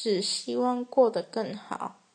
只希望过得更好。